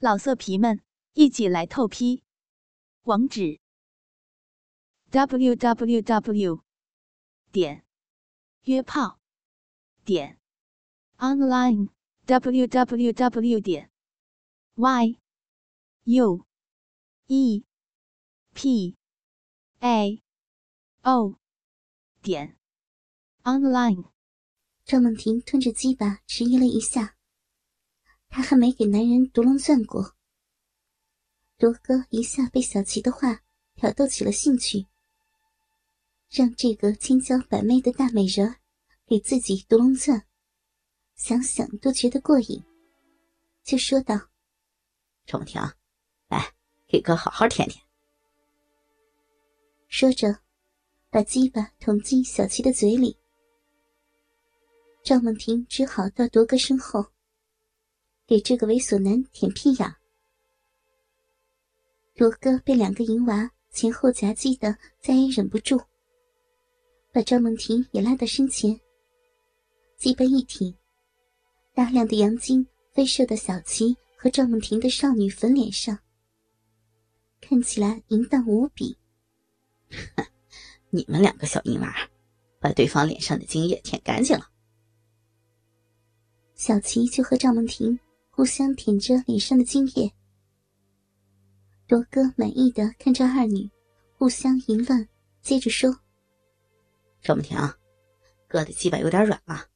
老色皮们，一起来透批！网址：w w w 点约炮点 online w w w 点 y u e p a o 点 online。赵梦婷吞着鸡巴，迟疑了一下。她还没给男人独龙钻过。罗哥一下被小琪的话挑逗起了兴趣，让这个千娇百媚的大美人给自己独龙钻，想想都觉得过瘾，就说道：“赵梦婷，来，给哥好好舔舔。”说着，把鸡巴捅进小琪的嘴里。赵梦婷只好到铎哥身后，给这个猥琐男舔屁眼。罗哥被两个淫娃前后夹击的，再也忍不住，把赵梦婷也拉到身前，鸡巴一挺，大量的阳精飞射到小琪和赵梦婷的少女粉脸上，看起来淫荡无比。你们两个小淫娃，把对方脸上的精液舔干净了。小琪就和赵梦婷互相舔着脸上的精液。罗哥满意的看着二女互相淫乱，接着说：“赵梦婷，哥的鸡巴有点软了，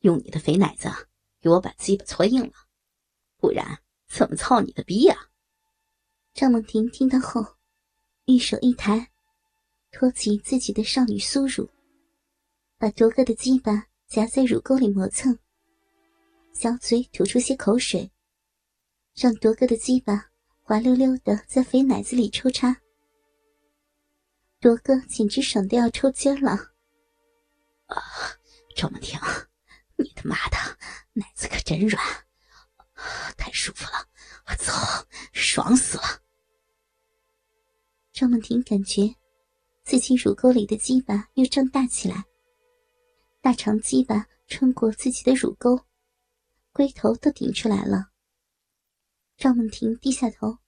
用你的肥奶子给我把鸡巴搓硬了，不然怎么操你的逼呀？”赵梦婷听到后，玉手一抬，托起自己的少女酥乳，把卓哥的鸡巴夹在乳沟里磨蹭。小嘴吐出些口水，让铎哥的鸡巴滑溜溜的在肥奶子里抽插。铎哥简直爽的要抽筋了！啊，赵梦婷，你他妈的奶子可真软，太舒服了！我操，爽死了！赵梦婷感觉自己乳沟里的鸡巴又胀大起来，大长鸡巴穿过自己的乳沟。龟头都顶出来了。赵梦婷低下头，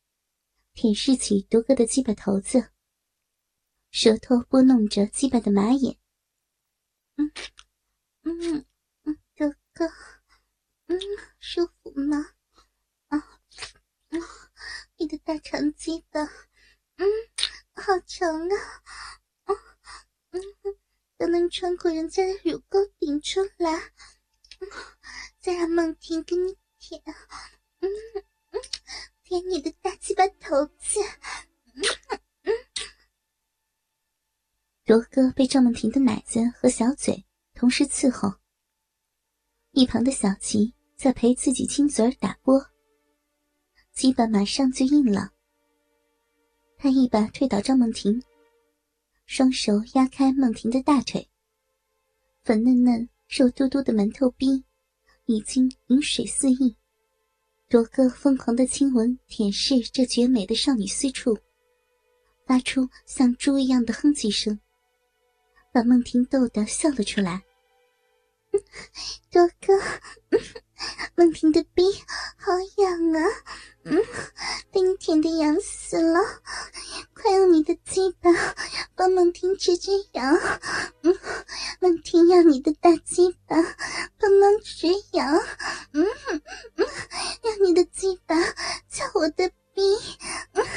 舔舐起独哥的鸡巴头子，舌头拨弄着鸡巴的马眼。嗯嗯嗯，独哥，嗯，舒服吗？啊嗯，你的大长鸡巴，嗯，好长啊，啊嗯，都能穿过人家的乳沟顶出来。再让梦婷给你舔，嗯，舔你的大鸡巴头子，嗯嗯。罗哥被赵梦婷的奶子和小嘴同时伺候，一旁的小琪在陪自己亲嘴儿打啵，鸡巴马上就硬了。他一把推倒赵梦婷，双手压开梦婷的大腿，粉嫩嫩、肉嘟嘟的馒头逼。已经饮水四溢，罗哥疯狂的亲吻舔舐这绝美的少女私处，发出像猪一样的哼唧声，把梦婷逗得笑了出来。罗哥，梦婷的逼好痒啊，嗯，被你舔的痒死了，快用你的鸡巴帮梦婷止止痒，嗯，梦婷要你的大鸡巴帮忙止痒，嗯嗯，让你的鸡巴敲我的逼，嗯呀！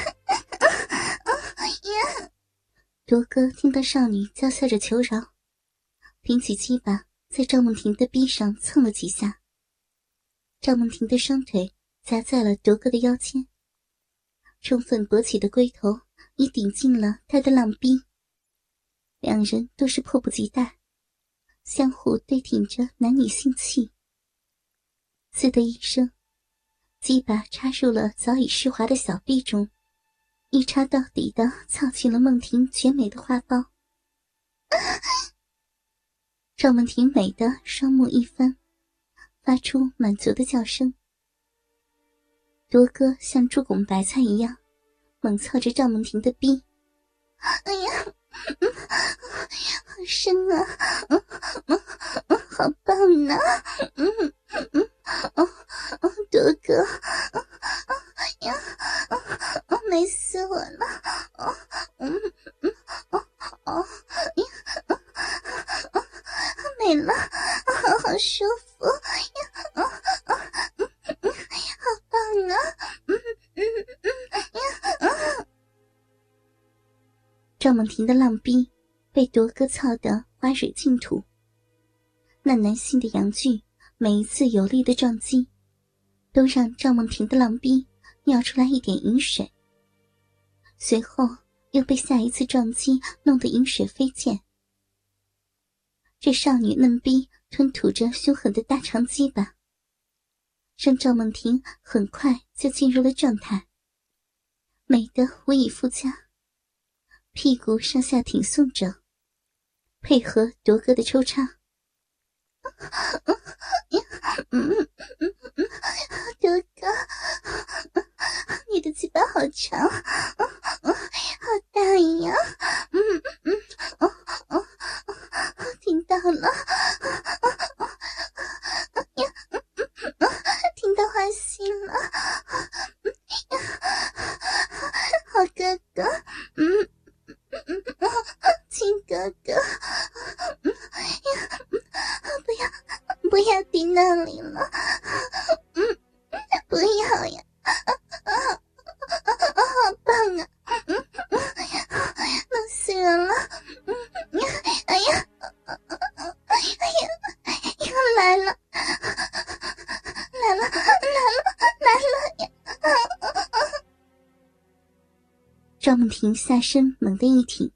罗哥听到少女娇笑着求饶，挺起鸡巴。在赵梦婷的臂上蹭了几下，赵梦婷的双腿夹在了卓哥的腰间，充分勃起的龟头已顶进了他的浪逼，两人都是迫不及待，相互对挺着男女性器。刺的一声，鸡巴插入了早已湿滑的小臂中，一插到底的操进了梦婷绝美的花苞。赵梦婷美的双目一翻，发出满足的叫声。多哥像猪拱白菜一样，猛操着赵梦婷的逼。哎呀，好深啊，好棒呐、啊！嗯嗯哦，多哥，呀，美死我了！哦，嗯嗯，哦哦。好好舒服呀啊啊好棒啊！赵梦婷的浪逼被夺哥操的花水净土那男性的阳具每一次有力的撞击都让赵梦婷的浪逼尿出来一点饮水。随后又被下一次撞击弄得饮水飞溅这少女嫩逼吞吐着凶狠的大长鸡巴，让赵梦婷很快就进入了状态，美得无以复加。屁股上下挺送着，配合铎哥的抽插。铎哥，你的鸡巴好长，好大呀！嗯嗯嗯哦，听到了，赵梦婷下身猛地一挺，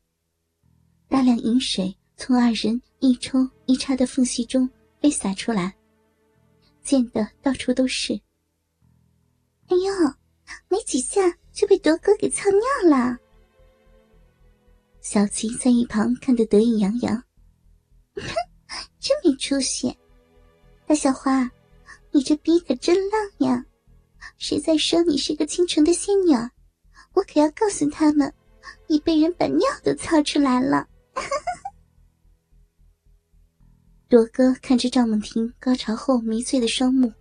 大量饮水从二人一抽一插的缝隙中飞洒出来，溅得到处都是。哎呦，没几下就被夺哥给操尿了。小琪在一旁看得得意洋洋，哼真没出息！大小花，你这逼可真浪呀！谁在说你是个清纯的仙女？我可要告诉他们，你被人把尿都操出来了。铎哥看着赵梦婷高潮后迷醉的双目，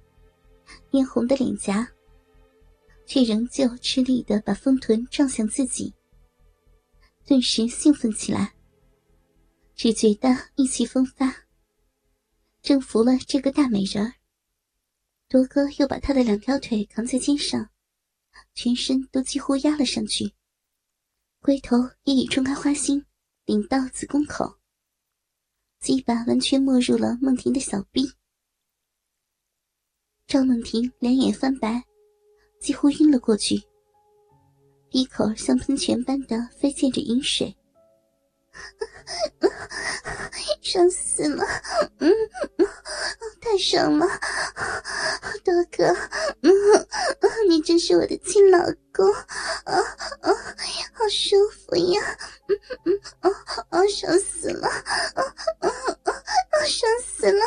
嫣红的脸颊，却仍旧吃力的把丰臀撞向自己，顿时兴奋起来，只觉得意气风发，征服了这个大美人儿。铎哥又把他的两条腿扛在肩上。全身都几乎压了上去，龟头也已冲开花心，顶到子宫口，鸡巴完全没入了梦婷的小臂。赵梦婷两眼翻白，几乎晕了过去，鼻口像喷泉般的飞溅着饮水，爽死了！嗯，太爽了，多哥，真是我的亲老公，啊啊，好舒服呀！嗯嗯，啊啊，爽死了！啊啊啊，爽死了！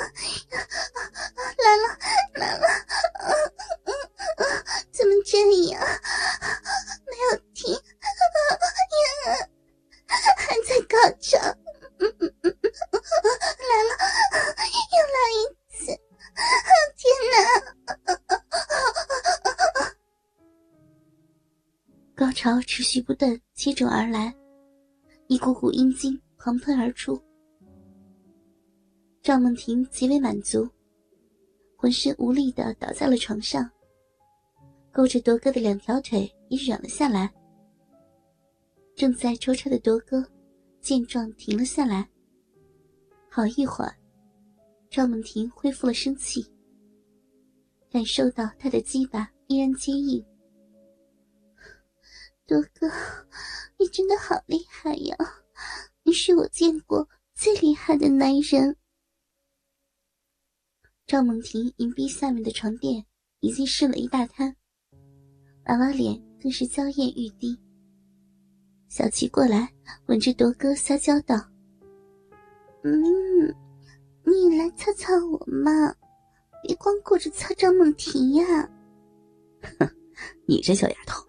潮持续不断，接踵而来，一股股阴茎狂喷而出。赵梦婷极为满足，浑身无力的倒在了床上，勾着铎哥的两条腿也软了下来。正在抽插的铎哥见状停了下来。好一会儿，赵梦婷恢复了生气，感受到他的鸡巴依然坚硬。多哥，你真的好厉害呀！你是我见过最厉害的男人。赵梦婷银臂下面的床垫已经湿了一大滩，娃娃脸更是娇艳欲滴。小琪过来吻着铎哥撒娇道：“嗯，你来擦擦我嘛，别光顾着擦赵梦婷呀。”哼，你这小丫头。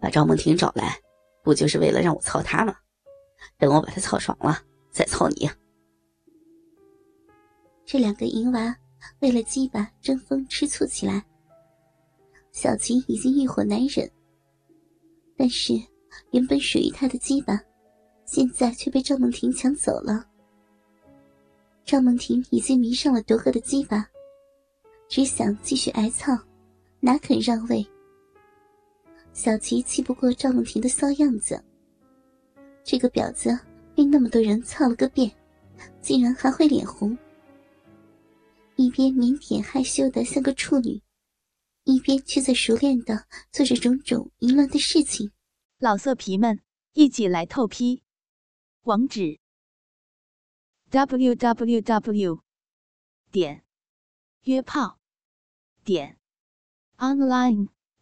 把赵梦婷找来，不就是为了让我操她吗？等我把她操爽了，再操你。这两个淫娃为了鸡巴争风吃醋起来。小琴已经欲火难忍，但是原本属于他的鸡巴，现在却被赵梦婷抢走了。赵梦婷已经迷上了夺哥的鸡巴，只想继续挨操，哪肯让位。小琪气不过赵梦婷的骚样子，这个婊子被那么多人操了个遍，竟然还会脸红。一边腼腆害羞的像个处女，一边却在熟练的做着种种淫乱的事情。老色皮们，一起来透批！网址：w w w 点约炮点 online